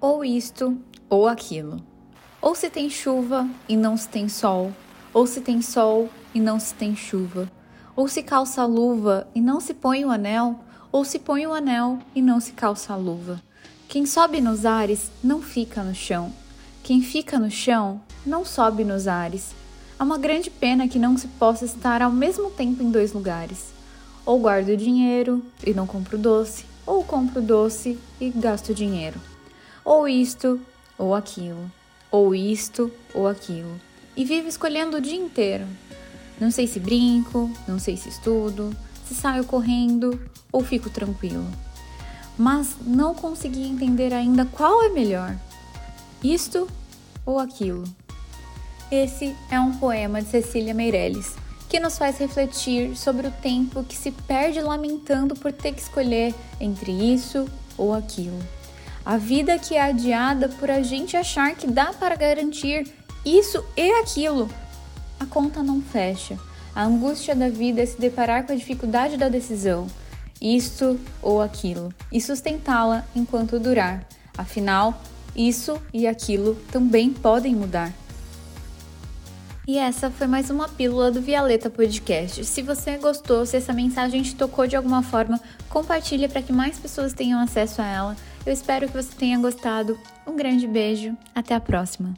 ou isto ou aquilo. Ou se tem chuva e não se tem sol, ou se tem sol e não se tem chuva, ou se calça a luva e não se põe o anel, ou se põe o anel e não se calça a luva. Quem sobe nos ares não fica no chão. Quem fica no chão não sobe nos ares. Há uma grande pena que não se possa estar ao mesmo tempo em dois lugares. Ou guardo dinheiro e não compro doce, ou compro doce e gasto dinheiro. Ou isto ou aquilo, ou isto ou aquilo. E vivo escolhendo o dia inteiro. Não sei se brinco, não sei se estudo, se saio correndo ou fico tranquilo. Mas não consegui entender ainda qual é melhor: isto ou aquilo. Esse é um poema de Cecília Meirelles que nos faz refletir sobre o tempo que se perde lamentando por ter que escolher entre isso ou aquilo. A vida que é adiada por a gente achar que dá para garantir isso e aquilo. A conta não fecha. A angústia da vida é se deparar com a dificuldade da decisão, isto ou aquilo, e sustentá-la enquanto durar. Afinal, isso e aquilo também podem mudar. E essa foi mais uma pílula do Violeta Podcast. Se você gostou, se essa mensagem te tocou de alguma forma, compartilha para que mais pessoas tenham acesso a ela. Eu espero que você tenha gostado. Um grande beijo, até a próxima.